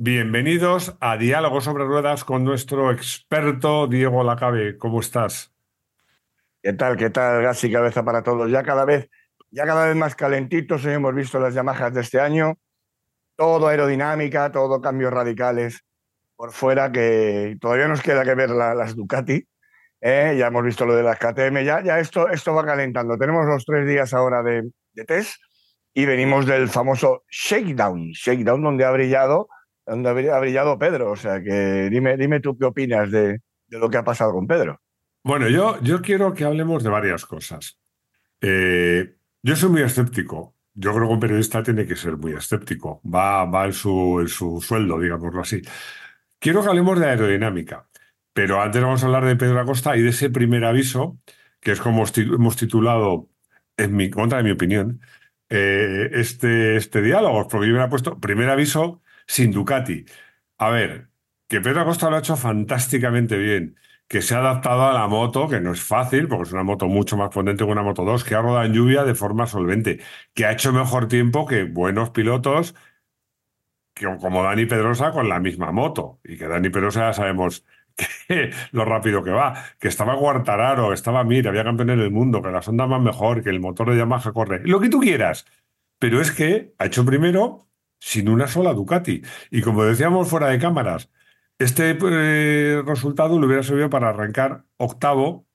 Bienvenidos a Diálogo sobre Ruedas con nuestro experto Diego Lacabe. ¿Cómo estás? ¿Qué tal? ¿Qué tal? Gas y cabeza para todos. Ya cada vez, ya cada vez más calentitos. Hoy hemos visto las Yamahas de este año. Todo aerodinámica, todo cambios radicales por fuera que todavía nos queda que ver las Ducati. ¿eh? Ya hemos visto lo de las KTM. Ya, esto, esto va calentando. Tenemos los tres días ahora de, de test y venimos del famoso shakedown. Shakedown donde ha brillado donde ha brillado Pedro. O sea, que dime, dime tú qué opinas de, lo que ha pasado con Pedro. Bueno, yo, yo quiero que hablemos de varias cosas. Eh, yo soy muy escéptico. Yo creo que un periodista tiene que ser muy escéptico. Va, va en, su, su sueldo, digámoslo así. Quiero que hablemos de aerodinámica. Pero antes vamos a hablar de Pedro Acosta y de ese primer aviso, que es como hemos titulado, en mi contra de mi opinión, eh, este, este diálogo, porque yo me ha puesto primer aviso sin Ducati. A ver, que Pedro Acosta lo ha hecho fantásticamente bien, que se ha adaptado a la moto, que no es fácil, porque es una moto mucho más potente que una Moto 2, que ha rodado en lluvia de forma solvente, que ha hecho mejor tiempo que buenos pilotos que, como Dani Pedrosa con la misma moto, y que Dani Pedrosa ya sabemos que, lo rápido que va, que estaba Guartararo, estaba Mir, había campeón en el mundo, que la sonda más mejor, que el motor de Yamaha corre, lo que tú quieras. Pero es que ha hecho primero sin una sola Ducati. Y como decíamos fuera de cámaras, este eh, resultado le hubiera servido para arrancar octavo,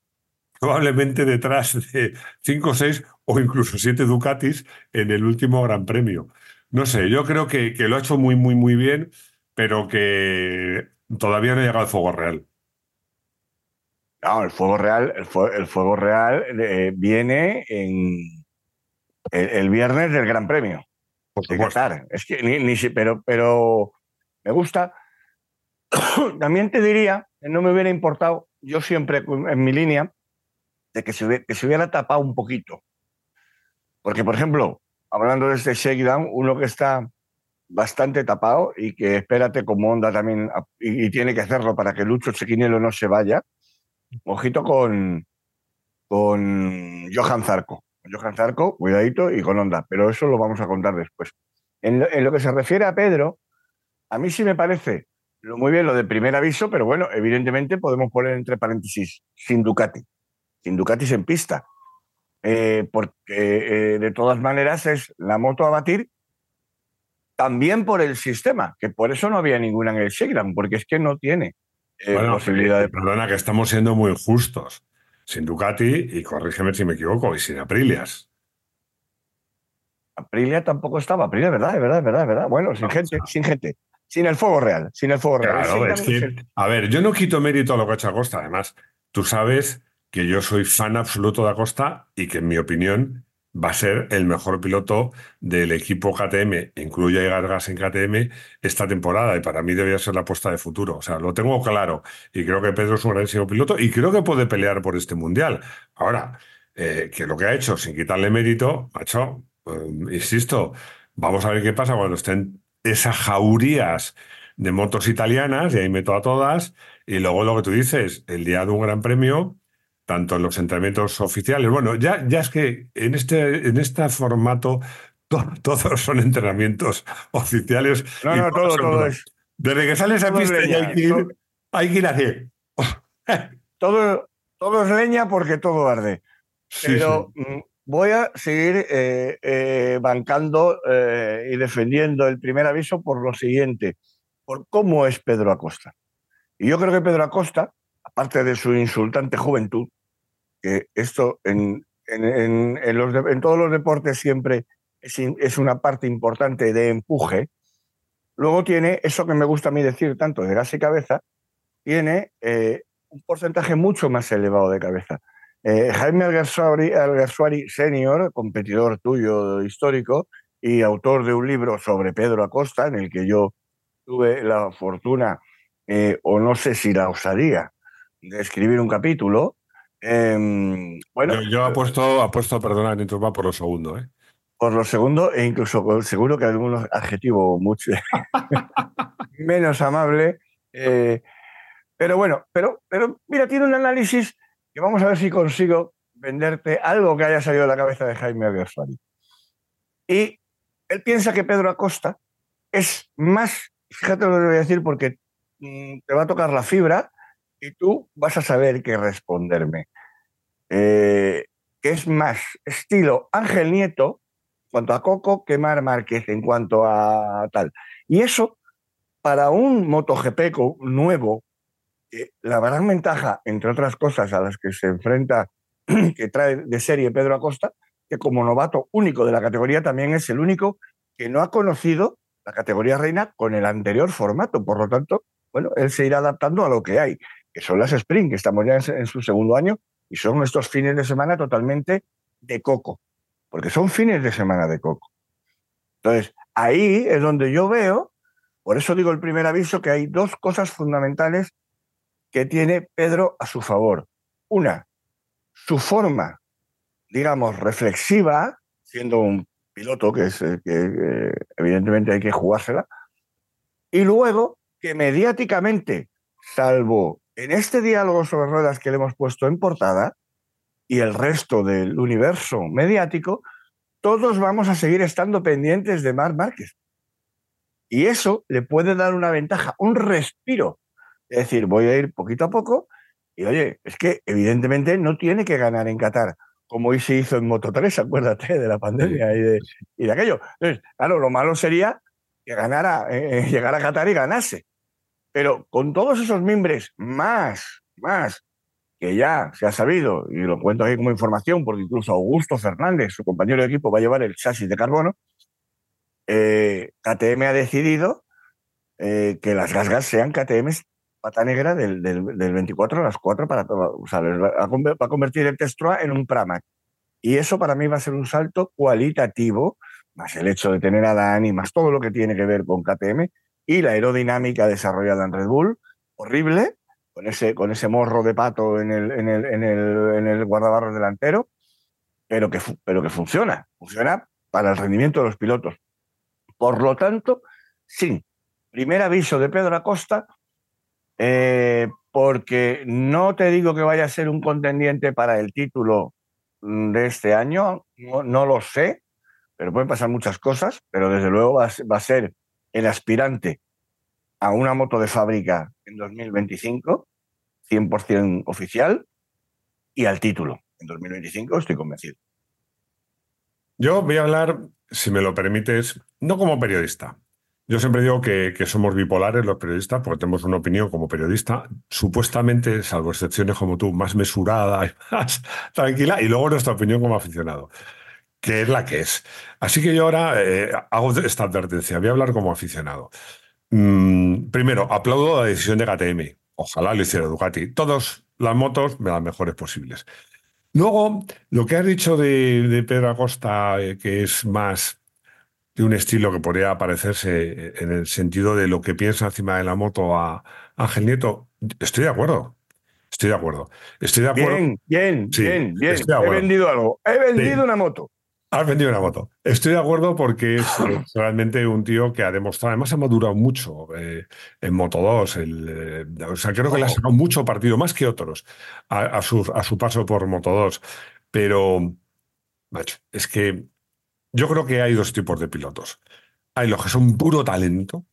probablemente detrás de cinco, o seis o incluso siete Ducatis en el último Gran Premio. No sé, yo creo que, que lo ha hecho muy, muy, muy bien, pero que todavía no ha llegado al fuego real. No, el fuego real, el, fuego, real eh, viene en el, viernes del Gran Premio. Por Es que ni, pero, pero me gusta. También te diría que no me hubiera importado, yo siempre en mi línea, de que se, hubiera, que se hubiera tapado un poquito. Porque, por ejemplo, hablando de este shakedown, uno que está bastante tapado y que espérate como onda también, y, tiene que hacerlo para que Lucho Chequinelo no se vaya, ojito con, con Johan Zarco. Johan Zarco, cuidadito, y con onda, pero eso lo vamos a contar después. En lo, que se refiere a Pedro, a mí sí me parece lo, muy bien lo de primer aviso, pero bueno, evidentemente podemos poner entre paréntesis sin Ducati, sin Ducati en pista, eh, porque eh, de todas maneras es la moto a batir también por el sistema, que por eso no había ninguna en el Shakedown, porque es que no tiene eh, posibilidad de... Perdona que estamos siendo muy justos sin Ducati, y corrígeme si me equivoco, y sin Aprilias. Aprilia tampoco estaba, Aprilia, verdad, es verdad, es verdad, es verdad. Bueno, sin gente, sin gente. Sin el fuego real, sin el fuego real. a ver, yo no quito mérito a lo que ha hecho Acosta. Además, tú sabes que yo soy fan absoluto de Acosta y que, en mi opinión, va a ser el mejor piloto del equipo KTM, incluye Gargas en KTM, esta temporada. Y para mí debería ser la apuesta de futuro. O sea, lo tengo claro. Y creo que Pedro es un grandísimo piloto y creo que puede pelear por este mundial. Ahora, eh, que lo que ha hecho, sin quitarle mérito, macho, eh, insisto, vamos a ver qué pasa cuando estén esas jaurías de motos italianas, y ahí meto a todas, y luego lo que tú dices, el día de un gran premio, tanto en los entrenamientos oficiales. Bueno, ya, ya es que en este, en este formato todos son entrenamientos oficiales. No, no, todo, todo es. Desde que sales a pista hay, que ir, hay que ir así. todo, todo es leña porque todo arde. Pero mm, voy a seguir eh, eh, bancando eh, y defendiendo el primer aviso por lo siguiente, por cómo es Pedro Acosta. Y yo creo que Pedro Acosta aparte de su insultante juventud, que esto en, todos los deportes siempre es, una parte importante de empuje, luego tiene eso que me gusta a mí decir tanto de gas y cabeza, tiene eh, un porcentaje mucho más elevado de cabeza. Eh, Jaime Alguersuari senior, competidor tuyo histórico y autor de un libro sobre Pedro Acosta, en el que yo tuve la fortuna, eh, o no sé si la osadía, de escribir un capítulo. Em, bueno, yo, apuesto, apuesto, perdona, va por lo segundo, ¿eh? Por lo segundo, e incluso seguro que algún adjetivo mucho menos amable. Eh, pero bueno, pero, pero mira, tiene un análisis que vamos a ver si consigo venderte algo que haya salido de la cabeza de Jaime Alguersuari. Y él piensa que Pedro Acosta es más fíjate lo que voy a decir porque mm, te va a tocar la fibra y tú vas a saber qué responderme. Eh, que es más estilo Ángel Nieto cuanto a Coco que Mar Márquez en cuanto a tal. Y eso, para un MotoGP nuevo, la gran ventaja, entre otras cosas a las que se enfrenta, que trae de serie Pedro Acosta, que como novato único de la categoría también es el único que no ha conocido la categoría reina con el anterior formato. Por lo tanto, bueno, él se irá adaptando a lo que hay que son las Spring, que estamos ya en, su segundo año, y son estos fines de semana totalmente de coco, porque son fines de semana de coco. Entonces, ahí es donde yo veo, por eso digo el primer aviso, que hay dos cosas fundamentales que tiene Pedro a su favor. Una, su forma, digamos, reflexiva, siendo un piloto que, es, eh, que evidentemente hay que jugársela, y luego que mediáticamente, salvo en este diálogo sobre ruedas que le hemos puesto en portada y el resto del universo mediático, todos vamos a seguir estando pendientes de Marc Márquez. Y eso le puede dar una ventaja, un respiro. Es decir, voy a ir poquito a poco y oye, es que evidentemente no tiene que ganar en Qatar, como hoy se hizo en Moto 3, acuérdate de la pandemia y, de, aquello. Entonces, claro, lo malo sería que ganara, eh, eh, llegara a Qatar y ganase. Pero con todos esos mimbres más, más, que ya se ha sabido, y lo cuento aquí como información, porque incluso Augusto Fernández, su compañero de equipo, va a llevar el chasis de carbono, eh, KTM ha decidido eh, que las gasgas sean KTM pata negra del, 24 a las 4 para. O sea, va a convertir el Testroa en un Pramac. Y eso para mí va a ser un salto cualitativo, más el hecho de tener a Dani, más todo lo que tiene que ver con KTM, y la aerodinámica desarrollada en Red Bull, horrible, con ese, con ese morro de pato en el, en el, en el, guardabarros delantero, pero que, pero que funciona, funciona para el rendimiento de los pilotos. Por lo tanto, sí, primer aviso de Pedro Acosta, eh, porque no te digo que vaya a ser un contendiente para el título mm, de este año, no, no lo sé, pero pueden pasar muchas cosas, pero desde luego va a ser el aspirante a una moto de fábrica en 2025, 100% oficial, y al título en 2025, estoy convencido. Yo voy a hablar, si me lo permites, no como periodista. Yo siempre digo que, somos bipolares los periodistas porque tenemos una opinión como periodista, supuestamente, salvo excepciones como tú, más mesurada y más tranquila, y luego nuestra opinión como aficionado que es la que es. Así que yo ahora eh, hago esta advertencia, voy a hablar como aficionado. Mm, primero, aplaudo la decisión de KTM. Ojalá lo hiciera Ducati. Todas las motos las mejores posibles. Luego, lo que has dicho de, Pedro Acosta, eh, que es más de un estilo que podría parecerse en el sentido de lo que piensa encima de la moto a Ángel Nieto, estoy de acuerdo. Estoy de acuerdo. Estoy de acuerdo. Bien, bien, bien, bien. He vendido algo. He vendido una moto. Has vendido una moto. Estoy de acuerdo porque es realmente un tío que ha demostrado, además ha madurado mucho eh, en Moto 2. Eh, o sea, creo que le ha sacado mucho partido, más que otros, a, su, a su paso por Moto 2. Pero, macho, es que yo creo que hay dos tipos de pilotos. Hay los que son puro talento,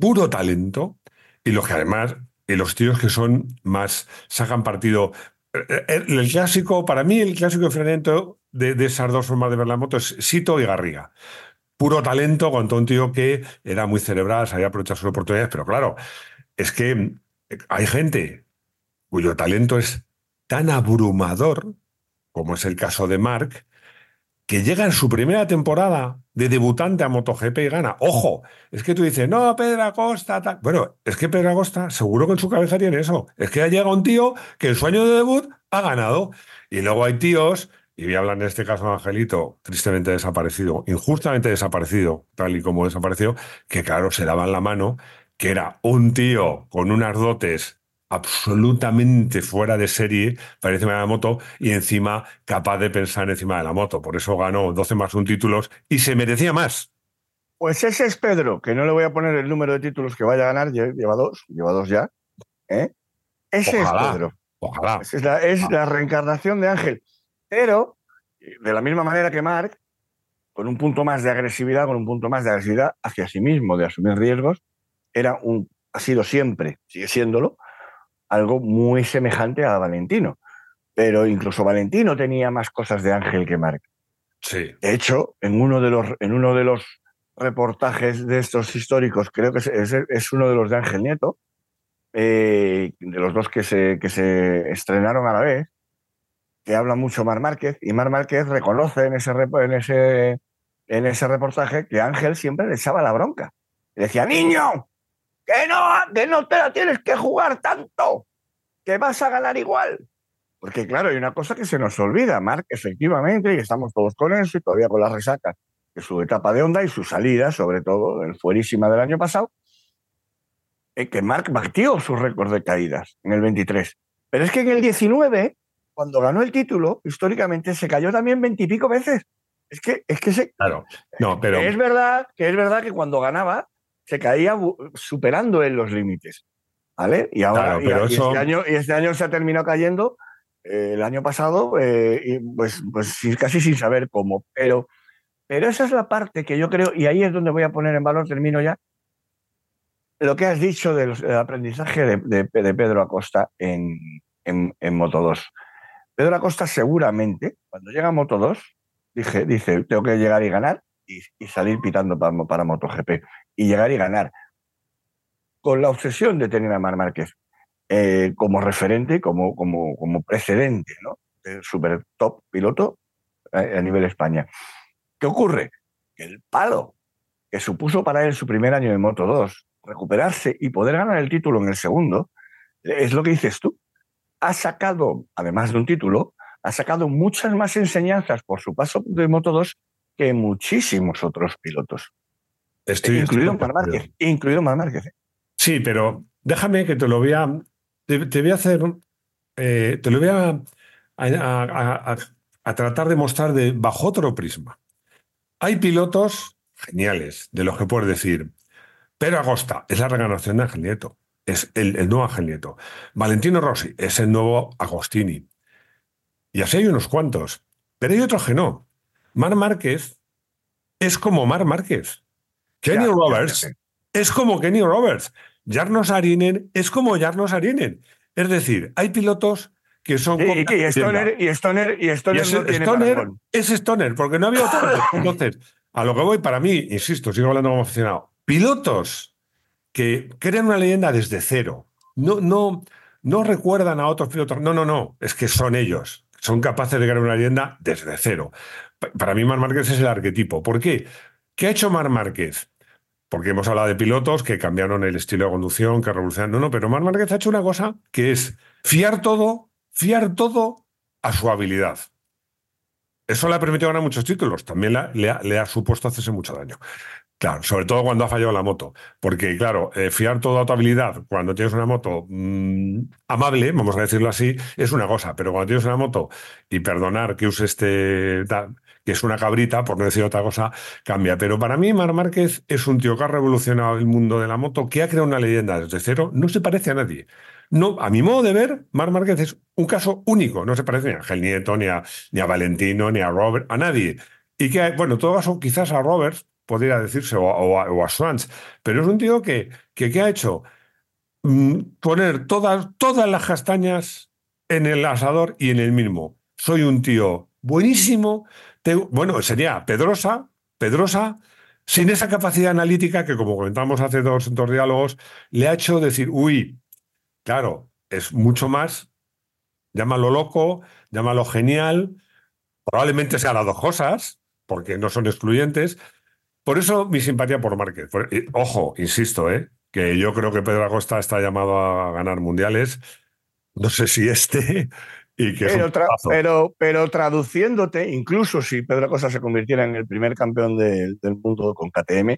puro talento, y los que además, y los tíos que son más, sacan partido. Eh, el, clásico, para mí, el clásico enfrentamiento de, esas dos formas de ver la moto es Sito y Garriga. Puro talento con un tío que era muy cerebral, sabía aprovechar sus oportunidades, pero claro, es que hay gente cuyo talento es tan abrumador, como es el caso de Mark, que llega en su primera temporada de debutante a MotoGP y gana. Ojo, es que tú dices, no, Pedro Acosta, tal. Bueno, es que Pedro Acosta seguro que en su cabeza tiene eso. Es que ha llegado un tío que el sueño de debut ha ganado. Y luego hay tíos y voy a hablar en este caso de Angelito, tristemente desaparecido, injustamente desaparecido, tal y como desapareció, que claro, se daban la mano, que era un tío con unas dotes absolutamente fuera de serie para encima de la moto y encima capaz de pensar encima de la moto. Por eso ganó 12 más un títulos y se merecía más. Pues ese es Pedro, que no le voy a poner el número de títulos que vaya a ganar, lleva dos, lleva dos ya. ¿eh? Ese es Pedro. Ojalá. Es, la, es la reencarnación de Ángel. Pero, de la misma manera que Mark, con un punto más de agresividad, con un punto más de agresividad hacia sí mismo, de asumir riesgos, era un, ha sido siempre, sigue siéndolo, algo muy semejante a Valentino. Pero incluso Valentino tenía más cosas de Ángel que Marc. Sí. De hecho, en uno de los, en uno de los reportajes de estos históricos, creo que es, uno de los de Ángel Nieto, eh, de los dos que se, que se estrenaron a la vez, que habla mucho Mar Márquez, y Mar Márquez reconoce en ese, en ese, en ese reportaje que Ángel siempre le echaba la bronca. Le decía, niño, que no, que no te la tienes que jugar tanto, que vas a ganar igual. Porque claro, hay una cosa que se nos olvida, Marc, efectivamente, y estamos todos con eso y todavía con las resacas de su etapa de onda y su salida, sobre todo, el fuerísima del año pasado, eh, que Marc batió su récord de caídas en el 23. Pero es que en el 19, cuando ganó el título, históricamente se cayó también veintipico veces. Es que, es que se. Claro. No, pero. es verdad, que es verdad que cuando ganaba se caía superando en los límites. ¿Vale? Y ahora este año, y este año se ha terminado cayendo eh, el año pasado, eh, pues, pues casi sin saber cómo. Pero, pero esa es la parte que yo creo, y ahí es donde voy a poner en valor, termino ya, lo que has dicho del, aprendizaje de, Pedro Acosta en, en, Moto 2. Pedro Acosta seguramente, cuando llega a Moto 2, dije, dice, tengo que llegar y ganar y, salir pitando para, MotoGP. Y llegar y ganar. Con la obsesión de tener a Mar Márquez eh, como referente, como, como, como precedente, ¿no? El super top piloto a, nivel España. ¿Qué ocurre? Que el palo que supuso para él su primer año de Moto 2, recuperarse y poder ganar el título en el segundo, es lo que dices tú. Ha sacado, además de un título, ha sacado muchas más enseñanzas por su paso de Moto 2 que muchísimos otros pilotos. Estoy, incluido Mar Márquez. Incluido Mar Márquez. ¿eh? Sí, pero déjame que te lo voy a te, voy a hacer, eh, te lo voy a, a, tratar de mostrar de, bajo otro prisma. Hay pilotos geniales, de los que puedes decir, Pedro Agosta es la reencarnación de Ángel Nieto, es el, el, nuevo Ángel Nieto. Valentino Rossi es el nuevo Agostini. Y así hay unos cuantos. Pero hay otros que no. Mar Márquez es como Mar Márquez. Kenny Roberts es como Kenny Roberts. Jarnos Arinen es como Jarnos Arinen. Es decir, hay pilotos que son... Y, y, Stoner, y Stoner, y Stoner, Stoner es Stoner, porque no había otro. Entonces, a lo que voy, para mí, insisto, sigo hablando como aficionado, pilotos que crean una leyenda desde cero, no, no, no recuerdan a otros pilotos, no, no, no, es que son ellos, son capaces de crear una leyenda desde cero. Para mí, Mar Márquez es el arquetipo. ¿Por qué? ¿Qué ha hecho Mar Márquez? porque hemos hablado de pilotos que cambiaron el estilo de conducción, que revolucionaron. No, no, pero Mar Márquez ha hecho una cosa que es fiar todo, fiar todo a su habilidad. Eso le ha permitido ganar muchos títulos, también le, ha, supuesto hacerse mucho daño. Claro, sobre todo cuando ha fallado la moto. Porque, claro, eh, fiar todo a tu habilidad cuando tienes una moto mm, amable, vamos a decirlo así, es una cosa. Pero cuando tienes una moto y perdonar que use este que es una cabrita, por no decir otra cosa, cambia. Pero para mí, Mar Márquez es un tío que ha revolucionado el mundo de la moto, que ha creado una leyenda desde cero, no se parece a nadie. No, a mi modo de ver, Mar Márquez es un caso único, no se parece ni a Ángel Nieto, ni a, ni a Valentino, ni a Robert, a nadie. Y que, bueno, en todo caso, quizás a Roberts podría decirse, o, a, o Swans, pero es un tío que, que, ha hecho mm, poner todas, todas las castañas en el asador y en el mismo. Soy un tío buenísimo, bueno, sería Pedrosa, Pedrosa, sin esa capacidad analítica que, como comentamos hace dos, dos diálogos, le ha hecho decir, uy, claro, es mucho más, llámalo loco, llámalo genial, probablemente sea las dos cosas, porque no son excluyentes. Por eso mi simpatía por Márquez. ojo, insisto, ¿eh? que yo creo que Pedro Acosta está llamado a ganar mundiales. No sé si este, pero, pero, traduciéndote, incluso si Pedro Acosta se convirtiera en el primer campeón del mundo con KTM,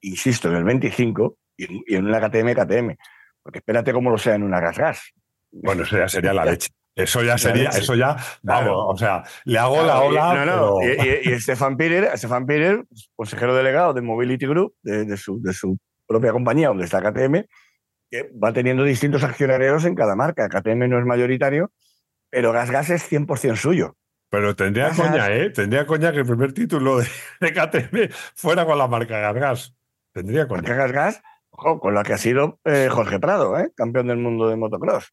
insisto, en el 25 y en, una KTM, KTM. Porque espérate cómo lo sea en una gas gas. Bueno, eso ya sería la leche. Eso ya sería, eso ya, vamos, o sea, le hago la ola. No, no, y, y, Stefan consejero delegado de Mobility Group, de, su, de su propia compañía, donde está KTM, que va teniendo distintos accionarios en cada marca. KTM no es mayoritario, pero Gas Gas es 100% suyo. Pero tendría coña, ¿eh? Tendría coña que el primer título de, KTM fuera con la marca Gas Gas. Tendría coña. Marca Gas Gas, con la que ha sido eh, Jorge Prado, ¿eh? campeón del mundo de motocross.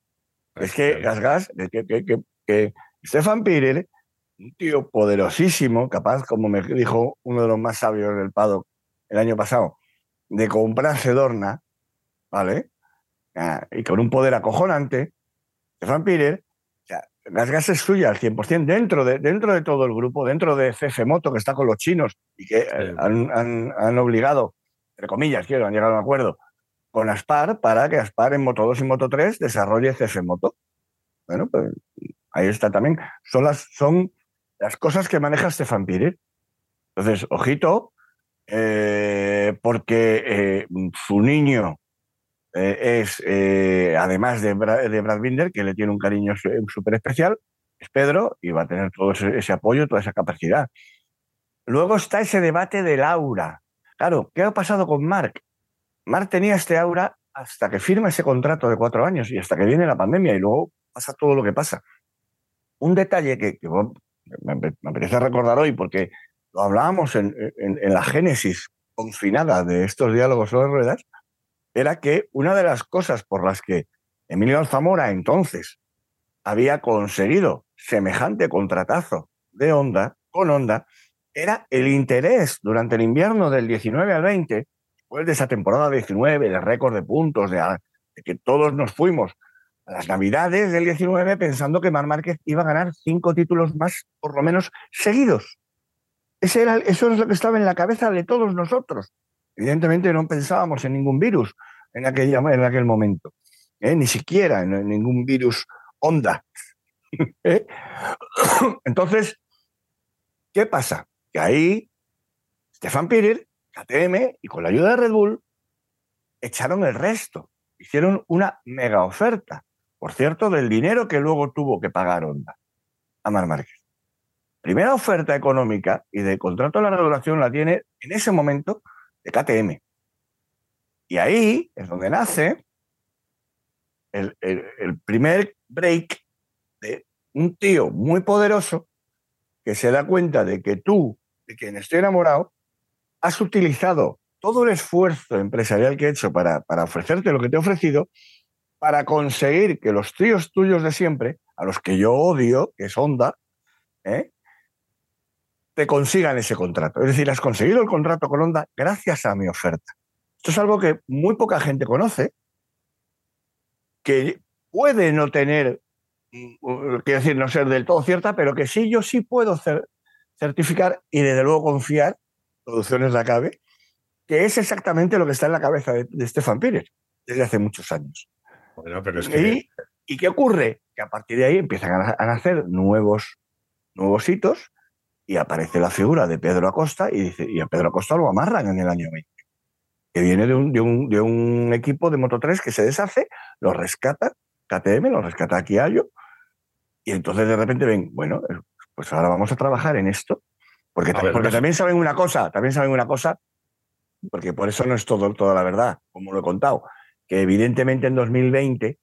Es que Gas que, que, que, Stefan Pirer, un tío poderosísimo, capaz, como me dijo uno de los más sabios del Pado el año pasado, de comprarse Dorna, ¿vale? Ah, y con un poder acojonante, Stefan Pirer, Gas Gas es suya al 100%, dentro de, dentro de todo el grupo, dentro de CF Moto, que está con los chinos y que eh, han, han, han obligado entre comillas, quiero, han llegado a un acuerdo con Aspar para que Aspar en Moto 2 y Moto 3 desarrolle CF Moto. Bueno, pues ahí está también. Son las, son las cosas que maneja Stefan Pirir. Entonces, ojito, eh, porque eh, su niño eh, es, además de, de, Brad Binder, que le tiene un cariño súper especial, es Pedro y va a tener todo ese, ese, apoyo, toda esa capacidad. Luego está ese debate de Laura. Claro, ¿qué ha pasado con Mark? Mark tenía este aura hasta que firma ese contrato de cuatro años y hasta que viene la pandemia y luego pasa todo lo que pasa. Un detalle que, me, apetece recordar hoy porque lo hablábamos en, la génesis confinada de estos diálogos sobre ruedas, era que una de las cosas por las que Emilio Alzamora entonces había conseguido semejante contratazo de Honda, con Honda, era el interés durante el invierno del 19 al 20, después de esa temporada 19, de récord de puntos, de, que todos nos fuimos a las navidades del 19 pensando que Mar Márquez iba a ganar cinco títulos más, por lo menos, seguidos. Ese era, eso es lo que estaba en la cabeza de todos nosotros. Evidentemente no pensábamos en ningún virus en, aquella, en aquel momento, ¿eh? ni siquiera en, ningún virus onda. ¿eh? Entonces, ¿qué pasa? que ahí Stefan Pirir, KTM y con la ayuda de Red Bull echaron el resto. Hicieron una mega oferta, por cierto, del dinero que luego tuvo que pagar Honda a Mar Márquez. Primera oferta económica y de contrato de larga duración la tiene en ese momento de KTM. Y ahí es donde nace el, el primer break de un tío muy poderoso que se da cuenta de que tú, de quien estoy enamorado, has utilizado todo el esfuerzo empresarial que he hecho para, para ofrecerte lo que te he ofrecido, para conseguir que los tíos tuyos de siempre, a los que yo odio, que es Honda, ¿eh? te consigan ese contrato. Es decir, has conseguido el contrato con Honda gracias a mi oferta. Esto es algo que muy poca gente conoce, que puede no tener quiero decir, no ser del todo cierta, pero que sí, yo sí puedo certificar y desde luego confiar, producciones la cabe, que es exactamente lo que está en la cabeza de, Stefan Pires desde hace muchos años. y, qué ocurre? Que a partir de ahí empiezan a, nacer nuevos, nuevos hitos y aparece la figura de Pedro Acosta y, dice, y a Pedro Acosta lo amarran en el año 20, que viene de un, de un, de un equipo de Moto 3 que se deshace, lo rescata KTM, lo rescata Kiallo, y entonces de repente ven, bueno, pues ahora vamos a trabajar en esto. Porque, porque también saben una cosa, también saben una cosa, porque por eso no es todo, toda la verdad, como lo he contado, que evidentemente en 2020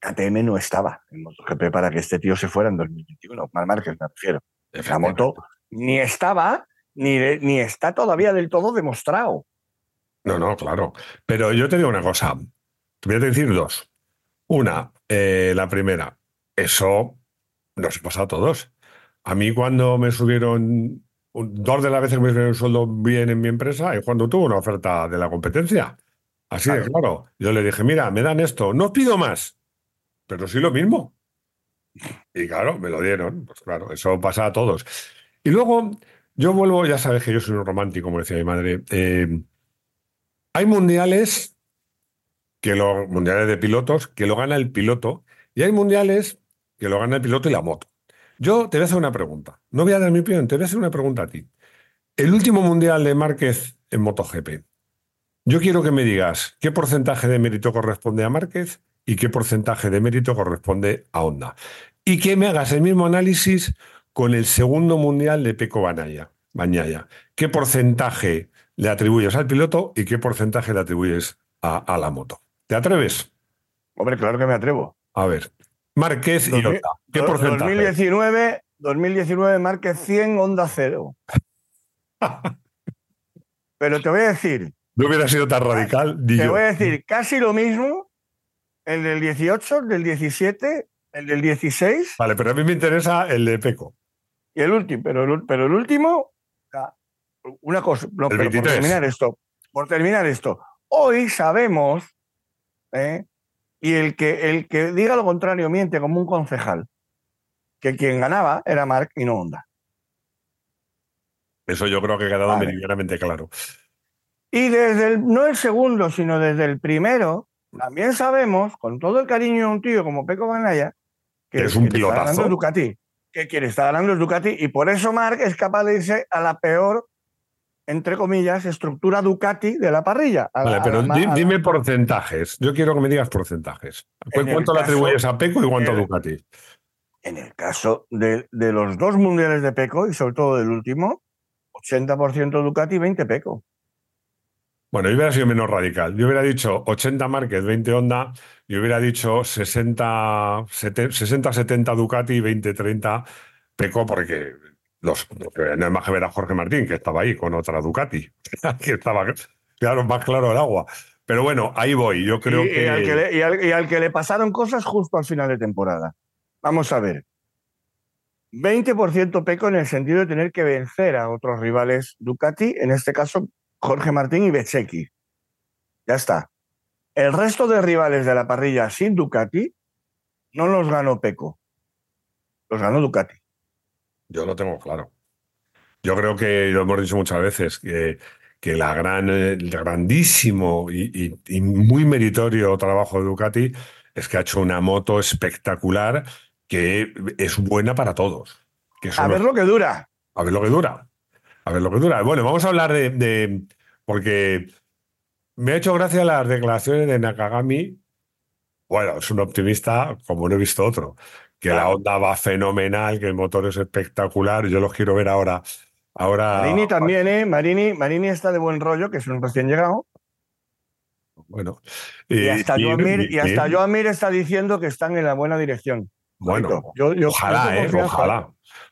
KTM no estaba en MotoGP para que este tío se fuera en 2021, Mal Márquez me refiero. La moto ni estaba, ni, ni está todavía del todo demostrado. No, no, claro. Pero yo te digo una cosa, te voy a decir dos. Una, eh, la primera, eso nos ha pasado a todos. A mí cuando me subieron, dos de las veces que me subieron un sueldo bien en mi empresa, es cuando tuve una oferta de la competencia. Así de claro. Yo le dije, mira, me dan esto, no pido más, pero sí lo mismo. Y claro, me lo dieron. Pues claro, eso pasa a todos. Y luego, yo vuelvo, ya sabes que yo soy un romántico, como decía mi madre. Eh, hay mundiales, que lo, mundiales de pilotos, que lo gana el piloto, y hay mundiales que lo gana el piloto y la moto. Yo te voy a hacer una pregunta. No voy a dar mi opinión, te voy a hacer una pregunta a ti. El último mundial de Márquez en MotoGP. Yo quiero que me digas qué porcentaje de mérito corresponde a Márquez y qué porcentaje de mérito corresponde a Honda. Y que me hagas el mismo análisis con el segundo mundial de Peco Bañaya. ¿Qué porcentaje le atribuyes al piloto y qué porcentaje le atribuyes a, a la moto? ¿Te atreves? Hombre, claro que me atrevo. A ver. Márquez y Honda. ¿Qué porcentaje? 2019, 2019 Márquez 100, Honda 0. Pero te voy a decir, no hubiera sido tan radical. Te voy a decir casi lo mismo el del 18, el del 17, el del 16. Vale, pero a mí me interesa el de Peco. Y el último, pero el, pero el último, una cosa, por terminar esto, por terminar esto, hoy sabemos, ¿eh? Y el que, el que diga lo contrario miente como un concejal, que quien ganaba era Mark y no Honda. Eso yo creo que ha quedado medianamente claro. Y desde el, no el segundo, sino desde el primero, también sabemos, con todo el cariño de un tío como Peco Banaya, que, es un pilotazo. Está ganando Ducati, que quien está ganando es Ducati, y por eso Mark es capaz de irse a la peor, entre comillas, estructura Ducati de la parrilla. vale, pero dime porcentajes. Yo quiero que me digas porcentajes. ¿Cuánto le atribuyes a Peco y cuánto a Ducati? En el caso de, de, los dos mundiales de Peco, y sobre todo del último, 80% Ducati, 20 Peco. Bueno, yo hubiera sido menos radical. Yo hubiera dicho 80 Márquez, 20 Honda, y hubiera dicho 60-70 Ducati, 20-30 Peco, porque los, no es más que ver a Jorge Martín, que estaba ahí con otra Ducati, que estaba claro, más claro el agua. Pero bueno, ahí voy. Yo creo que. y al que le pasaron cosas justo al final de temporada. Vamos a ver. 20% Peco en el sentido de tener que vencer a otros rivales Ducati, en este caso Jorge Martín y Bececchi. Ya está. El resto de rivales de la parrilla sin Ducati no los ganó Peco. Los ganó Ducati. Yo lo tengo claro. Yo creo que lo hemos dicho muchas veces, que, que la gran, el grandísimo y, muy meritorio trabajo de Ducati es que ha hecho una moto espectacular que es buena para todos. a ver lo que dura. A ver lo que dura. A ver lo que dura. Bueno, vamos a hablar de, porque me ha hecho gracia las declaraciones de Nakagami. Bueno, es un optimista como no he visto otro. Que la onda va fenomenal, que el motor es espectacular. Yo los quiero ver ahora. ahora Marini también, ¿eh? Marini, Marini está de buen rollo, que es un recién llegado. Bueno. Y, hasta, Joan Mir, y hasta Joan Mir está diciendo que están en la buena dirección. Bueno, ojalá, ¿eh? Ojalá.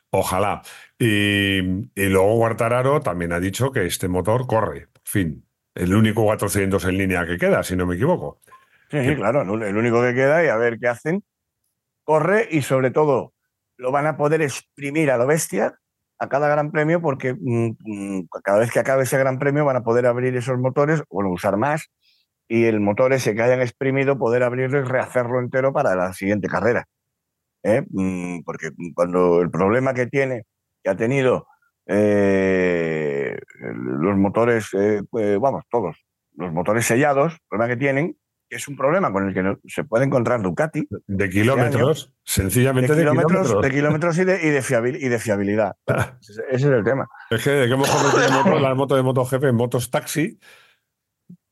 Ojalá. Y, luego Guartararo también ha dicho que este motor corre. Fin. El único 400 en línea que queda, si no me equivoco. Sí, claro, el único que queda y a ver qué hacen. Corre y sobre todo lo van a poder exprimir a lo bestia a cada gran premio porque mm, mm, cada vez que acabe ese gran premio van a poder abrir esos motores, bueno, usar más y el motor ese que hayan exprimido poder abrirlo y rehacerlo entero para la siguiente carrera. ¿eh? Mm, porque cuando el problema que tiene, que ha tenido eh, los motores, eh, vamos, todos, los motores sellados, el problema que tienen, que es un problema con el que se puede encontrar Ducati. De kilómetros, sencillamente de kilómetros. De kilómetros, y, de, y, de fiabilidad. ese, es el tema. Es que de qué mejor la moto de MotoGP en motos taxi,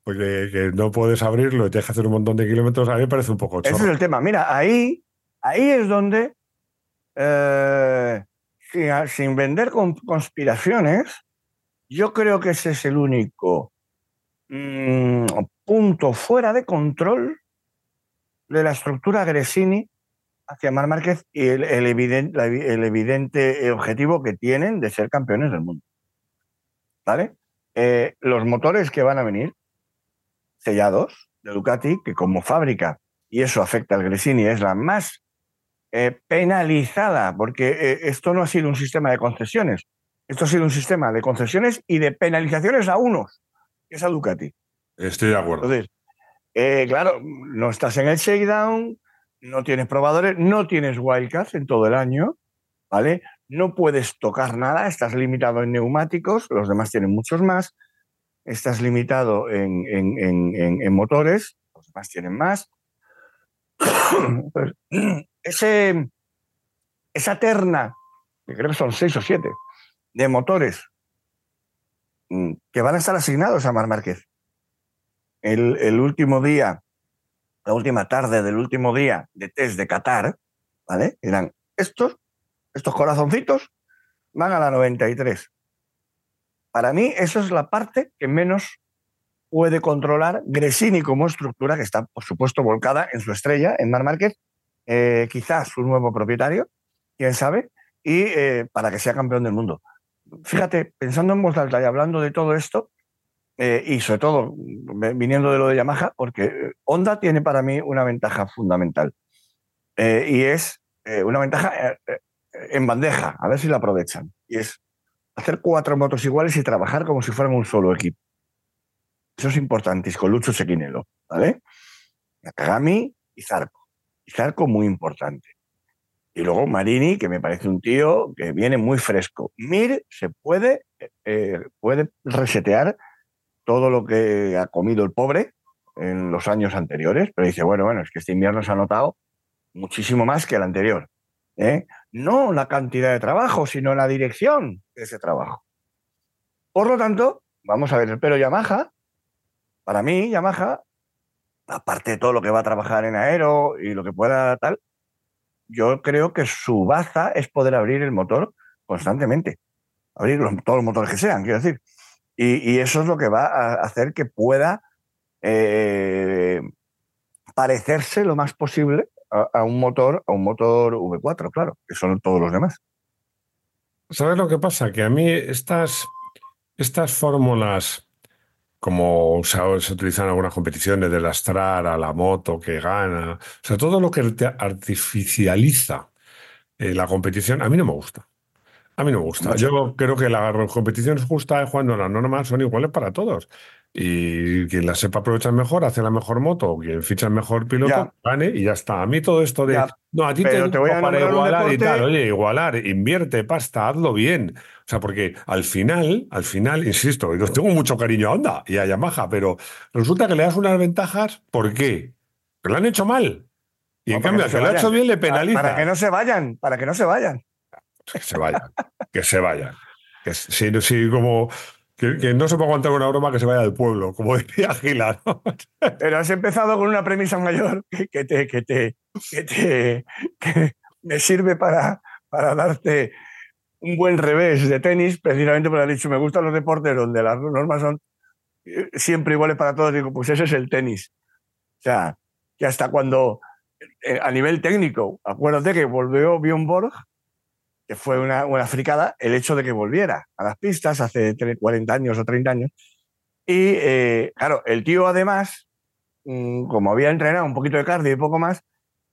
porque que no puedes abrirlo y te deja hacer un montón de kilómetros, a mí me parece un poco chorro. Ese es el tema. Mira, ahí Ahí es donde, eh, sin, vender conspiraciones, yo creo que ese es el único mm, punto fuera de control de la estructura Gresini hacia Mar Márquez y el, evidente, el, evidente, objetivo que tienen de ser campeones del mundo. ¿Vale? Eh, los motores que van a venir, sellados de Ducati, que como fábrica, y eso afecta al Gresini, es la más eh, penalizada, porque eh, esto no ha sido un sistema de concesiones, esto ha sido un sistema de concesiones y de penalizaciones a unos, que es a Ducati. Estoy de acuerdo. Entonces, eh, claro, no estás en el shakedown, no tienes probadores, no tienes wildcards en todo el año, ¿vale? No puedes tocar nada, estás limitado en neumáticos, los demás tienen muchos más, estás limitado en, en motores, los demás tienen más. Ese, esa terna, que creo que son seis o siete, de motores mm, que van a estar asignados a Mar Márquez. El, último día, la última tarde del último día de test de Qatar, ¿vale? Eran estos, estos corazoncitos, van a la 93. Para mí, eso es la parte que menos puede controlar Gresini como estructura, que está, por supuesto, volcada en su estrella, en Mar Márquez, eh, quizás su nuevo propietario, quién sabe, y eh, para que sea campeón del mundo. Fíjate, pensando en voz alta y hablando de todo esto, eh, y sobre todo viniendo de lo de Yamaha, porque Honda tiene para mí una ventaja fundamental. Eh, y es eh, una ventaja en bandeja, a ver si la aprovechan. Y es hacer cuatro motos iguales y trabajar como si fueran un solo equipo. Eso es importante, con Lucho Sequinelo, ¿vale? Nakagami y Zarco. Y Zarco muy importante. Y luego Marini, que me parece un tío que viene muy fresco. Mir se puede, puede resetear todo lo que ha comido el pobre en los años anteriores, pero dice, bueno, bueno, es que este invierno se ha notado muchísimo más que el anterior. ¿eh? No la cantidad de trabajo, sino la dirección de ese trabajo. Por lo tanto, vamos a ver, pero Yamaha, para mí, Yamaha, aparte de todo lo que va a trabajar en aero y lo que pueda tal, yo creo que su baza es poder abrir el motor constantemente. Abrir todos los motores que sean, quiero decir. Y, eso es lo que va a hacer que pueda eh, parecerse lo más posible a, un motor, a un motor V4, claro, que son todos los demás. ¿Sabes lo que pasa? Que a mí estas, estas fórmulas, como se, utilizan en algunas competiciones, de lastrar a la moto que gana, o sea, todo lo que artificializa eh, la competición, a mí no me gusta. A mí no me gusta. Yo creo que la competición es justa cuando las normas son iguales para todos. Y quien la sepa aprovechar mejor, hace la mejor moto, quien ficha el mejor piloto, gane y ya está. A mí todo esto de. No, a ti te, te voy a para igualar y tal. Oye, igualar, invierte pasta, hazlo bien. O sea, porque al final, al final, insisto, yo tengo mucho cariño a Honda y a Yamaha, pero resulta que le das unas ventajas, ¿por qué? Que lo han hecho mal. Y en cambio, al que lo ha hecho bien le penaliza. Para que no se vayan, para que no se vayan. Que se vayan, que se vayan. Que si, como que, no se puede aguantar una broma que se vaya del pueblo, como decía Gila. Pero has empezado con una premisa mayor que, te, que te, que te que me sirve para, para darte un buen revés de tenis, precisamente porque has dicho, me gustan los deportes donde las normas son eh, siempre iguales para todos. Digo, pues ese es el tenis. O sea, que hasta cuando, eh, a nivel técnico, acuérdate que volvió Bjorn Borg que fue una, una fricada el hecho de que volviera a las pistas hace 40 años o 30 años. Y eh, claro, el tío además, mm, como había entrenado un poquito de cardio y poco más,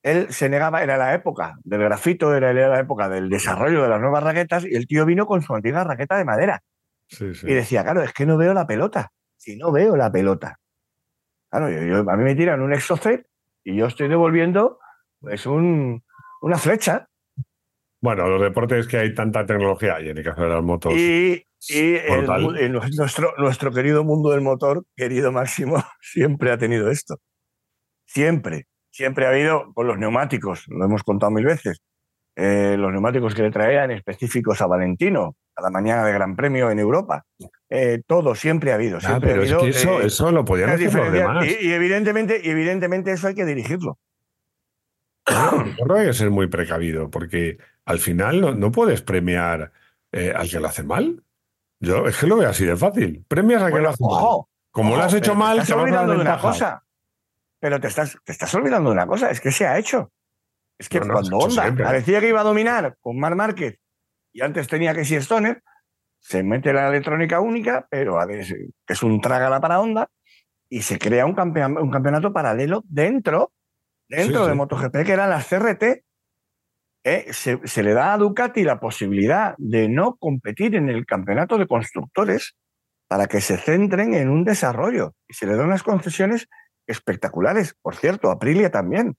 él se negaba, era la época del grafito, era, la época del desarrollo de las nuevas raquetas, y el tío vino con su antigua raqueta de madera. Y decía, claro, es que no veo la pelota. Si no veo la pelota. Claro, a mí me tiran un exocet y yo estoy devolviendo pues un, una flecha. Bueno, los deportes que hay tanta tecnología y en el caso de las motos. Y, nuestro, nuestro querido mundo del motor, querido Máximo, siempre ha tenido esto. Siempre. Siempre ha habido con los neumáticos, lo hemos contado mil veces. Eh, los neumáticos que le traían específicos a Valentino, a la mañana de Gran Premio en Europa. Eh, todo siempre ha habido. Ah, siempre pero es que eso, lo podían hacer los demás. Y, evidentemente, y evidentemente eso hay que dirigirlo. No, hay que ser muy precavido, porque al final no, puedes premiar eh, al que lo hace mal. Yo es que lo veo así de fácil. Premias al que lo hace mal. Como lo has hecho mal, te estás olvidando de una cosa. Pero te estás, te estás olvidando de una cosa, es que se ha hecho. Es que cuando Honda parecía que iba a dominar con Mar Márquez y antes tenía que ser Stoner, se mete la electrónica única, pero a es un trágala para Honda y se crea un, un campeonato paralelo dentro, dentro de MotoGP, que eran las CRT, eh, se, le da a Ducati la posibilidad de no competir en el campeonato de constructores para que se centren en un desarrollo y se le dan unas concesiones espectaculares. Por cierto, Aprilia también.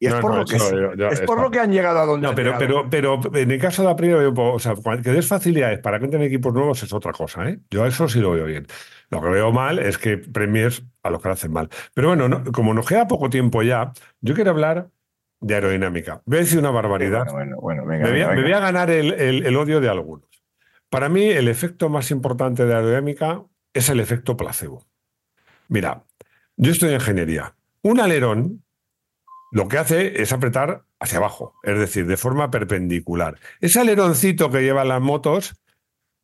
Y es, por, lo, que, es por lo que han llegado a donde no, pero, pero, pero en el caso de Aprilia, o sea, que des facilidades para que entren equipos nuevos es otra cosa. ¿eh? Yo eso sí lo veo bien. Lo que veo mal es que premies a los que lo hacen mal. Pero bueno, como nos queda poco tiempo ya, yo quiero hablar de aerodinámica. Voy a decir una barbaridad. me, voy a, ganar el, odio de algunos. Para mí, el efecto más importante de aerodinámica es el efecto placebo. Mira, yo estoy en ingeniería. Un alerón lo que hace es apretar hacia abajo, es decir, de forma perpendicular. Ese aleroncito que llevan las motos,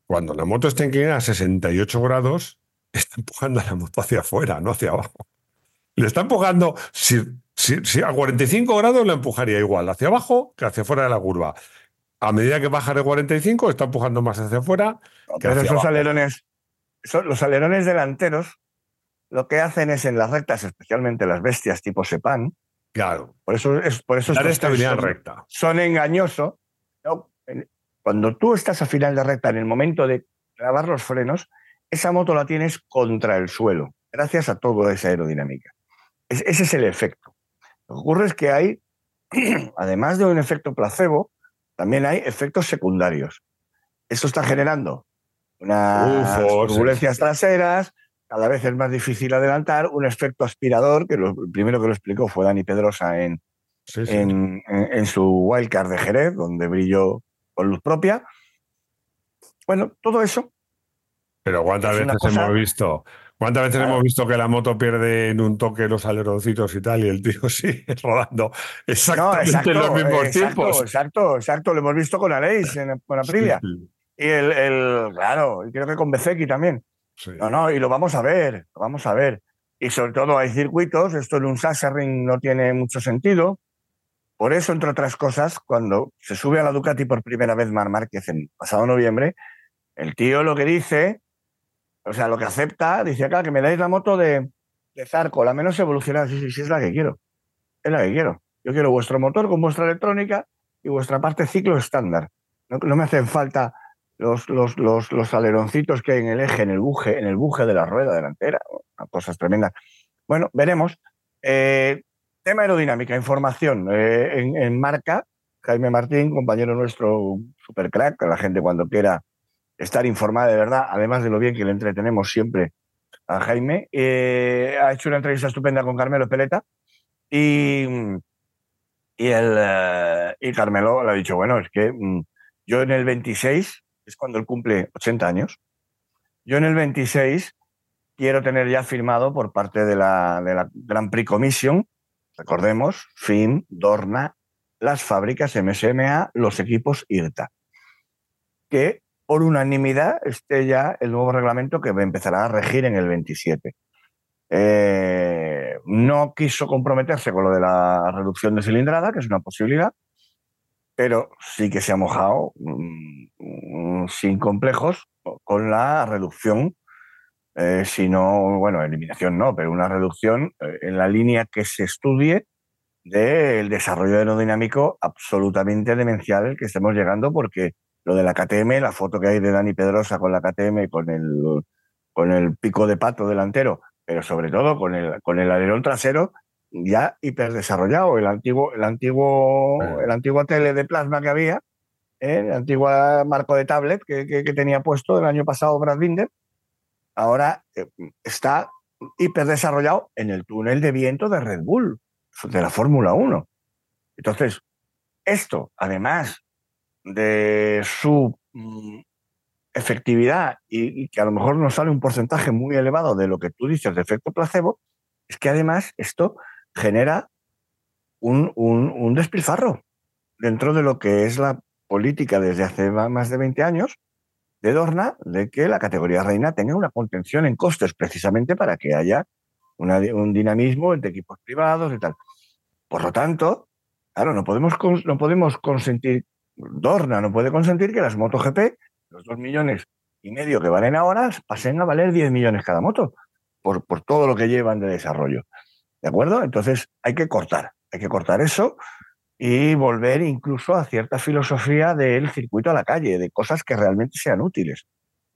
cuando la moto está inclinada a 68 grados, está empujando a la moto hacia afuera, no hacia abajo. Le está empujando, si si, a 45 grados la empujaría igual hacia abajo que hacia afuera de la curva. A medida que baja de 45, está empujando más hacia afuera. pero esos alerones, los alerones delanteros lo que hacen es en las rectas, especialmente las bestias tipo Sepan, claro. por eso es por eso estabilidad son, recta. son engañosos. Cuando tú estás a final de recta, en el momento de grabar los frenos, esa moto la tienes contra el suelo, gracias a toda esa aerodinámica. ese es el efecto. Lo que ocurre es que hay, además de un efecto placebo, también hay efectos secundarios. Esto está generando unas turbulencias traseras, cada vez es más difícil adelantar, un efecto aspirador, que lo, el primero que lo explicó fue Dani Pedrosa en, En, en, su Wildcard de Jerez, donde brilló con luz propia. Bueno, todo eso. Pero ¿cuántas veces hemos visto? ¿Cuántas veces hemos visto que la moto pierde en un toque los aleroncitos y tal y el tío sigue rodando exactamente en los mismos tiempos? Exacto, exacto. Lo hemos visto con Aleix en, con Aprilia. Y el, el, claro, creo que con Bezeki también. No, no, y lo vamos a ver, lo vamos a ver. Y sobre todo hay circuitos, esto en un Sasserring no tiene mucho sentido. Por eso, entre otras cosas, cuando se sube a la Ducati por primera vez Mar Márquez en pasado noviembre, el tío lo que dice, o sea, lo que acepta, dice acá que me dais la moto de, Zarco, la menos evolucionada. Sí, sí, sí, es la que quiero. Es la que quiero. Yo quiero vuestro motor con vuestra electrónica y vuestra parte ciclo estándar. No me hacen falta los, los, los, los, aleroncitos que hay en el eje, en el buje, en el buje de la rueda delantera, cosas tremendas. Bueno, veremos. Eh, tema aerodinámica, información eh, en, marca. Jaime Martín, compañero nuestro, super crack, la gente cuando quiera estar informada de verdad, además de lo bien que le entretenemos siempre a Jaime, eh, ha hecho una entrevista estupenda con Carmelo Peleta y, y, el, y Carmelo le ha dicho, bueno, es que mm, yo en el 26 es cuando él cumple 80 años. Yo en el 26 quiero tener ya firmado por parte de la, de Grand Prix Commission, recordemos, FIN, Dorna, las fábricas MSMA, los equipos IRTA, que por unanimidad esté ya el nuevo reglamento que empezará a regir en el 27. Eh, no quiso comprometerse con lo de la reducción de cilindrada, que es una posibilidad, pero sí que se ha mojado mmm, mmm, sin complejos con la reducción, eh, si no, bueno, eliminación no, pero una reducción eh, en la línea que se estudie del desarrollo aerodinámico absolutamente demencial que estamos llegando, porque lo de la KTM, la foto que hay de Dani Pedrosa con la KTM, con el, con el pico de pato delantero, pero sobre todo con el, con el alerón trasero, ya hiperdesarrollado. El antiguo, el antiguo, el antiguo tele de plasma que había, ¿eh? el antiguo marco de tablet que, que, que, tenía puesto el año pasado Brad Binder, ahora eh, está hiperdesarrollado en el túnel de viento de Red Bull, de la Fórmula 1. Entonces, esto, además de su mm, efectividad y, y, que a lo mejor nos sale un porcentaje muy elevado de lo que tú dices de efecto placebo, es que además esto genera un, un, un, despilfarro dentro de lo que es la política desde hace más de 20 años de Dorna de que la categoría reina tenga una contención en costes precisamente para que haya una, un dinamismo entre equipos privados y tal. Por lo tanto, claro, no podemos, no podemos consentir, Dorna no puede consentir que las MotoGP, los dos millones y medio que valen ahora, pasen a valer 10 millones cada moto, por, por todo lo que llevan de desarrollo. ¿De acuerdo? Entonces hay que cortar, hay que cortar eso y volver incluso a cierta filosofía del circuito a la calle, de cosas que realmente sean útiles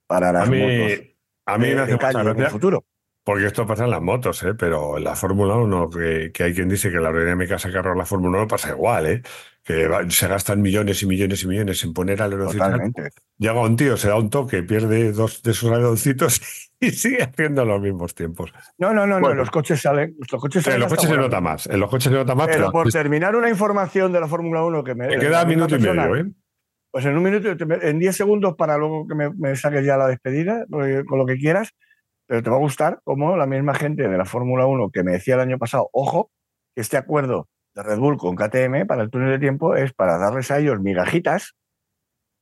para las a mí, motos. A mí de, me hace en el futuro. Porque esto pasa en las motos, ¿eh? pero en la Fórmula 1, que, que, hay quien dice que la aerodinámica se carga la Fórmula 1, pasa igual, ¿eh? Que va, se gastan millones y millones y millones en poner aleroncitos. Llega un tío, se da un toque, pierde dos de sus aleroncitos y sigue haciendo los mismos tiempos. No, no, no, bueno, no los coches salen. Los coches salen en los coches se nota más. En los coches se nota más. Pero, pero por terminar una información de la Fórmula 1 que me. Te queda minuto y medio, ¿eh? Pues en un minuto, en 10 segundos para luego que me, me saques ya la despedida, con lo que quieras pero te va a gustar como la misma gente de la Fórmula 1 que me decía el año pasado, ojo, que este acuerdo de Red Bull con KTM para el túnel de tiempo es para darles a ellos migajitas,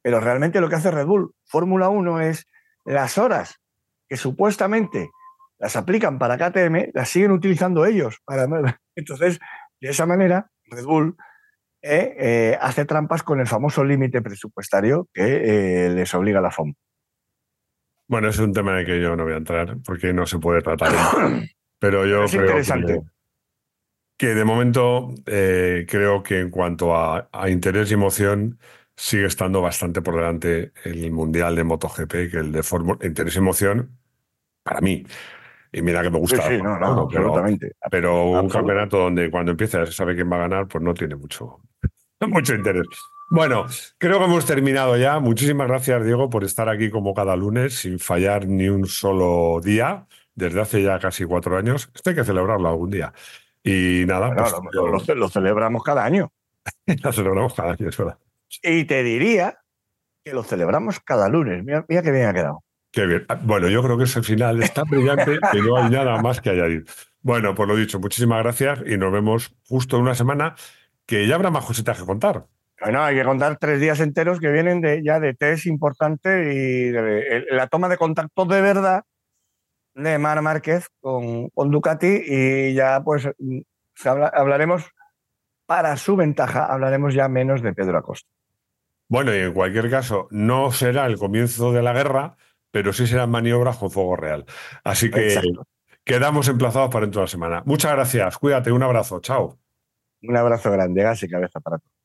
pero realmente lo que hace Red Bull Fórmula 1 es las horas que supuestamente las aplican para KTM, las siguen utilizando ellos. Para... Entonces, de esa manera, Red Bull eh, eh, hace trampas con el famoso límite presupuestario que eh, les obliga la FOM. Bueno, es un tema en el que yo no voy a entrar porque no se puede tratar. Pero yo Es creo interesante. que, que de momento eh, creo que en cuanto a, a interés y emoción sigue estando bastante por delante el Mundial de MotoGP que el de Fórmula. Interés y emoción para mí. Y mira que me gusta. sí, no, no, Bueno, pero- absolutamente. Pero un campeonato donde cuando empieza se sabe quién va a ganar, pues no tiene mucho, mucho interés. Bueno, creo que hemos terminado ya. Muchísimas gracias, Diego, por estar aquí como cada lunes sin fallar ni un solo día desde hace ya casi cuatro años. Esto hay que celebrarlo algún día. Y nada, Bueno, pues lo, lo- lo celebramos cada año. lo celebramos cada año, es verdad. Y te diría que lo celebramos cada lunes. Mira, mira qué bien ha quedado. Qué bien. Ah, Bueno, yo creo que ese final es tan brillante que no hay nada más que añadir. Bueno, pues lo dicho, muchísimas gracias y nos vemos justo en una semana que ya habrá más cositas que contar. Bueno, hay que contar tres días enteros que vienen de, ya de test importante y de, la toma de contacto de verdad de Mar Márquez con, con Ducati y ya pues mm, habla- hablaremos para su ventaja, hablaremos ya menos de Pedro Acosta. Bueno, y en cualquier caso, no será el comienzo de la guerra, pero sí serán maniobras con fuego real. Así que Exacto. quedamos emplazados para dentro de la semana. Muchas gracias, cuídate, un abrazo, chao. Un abrazo grande, gas y cabeza para todos.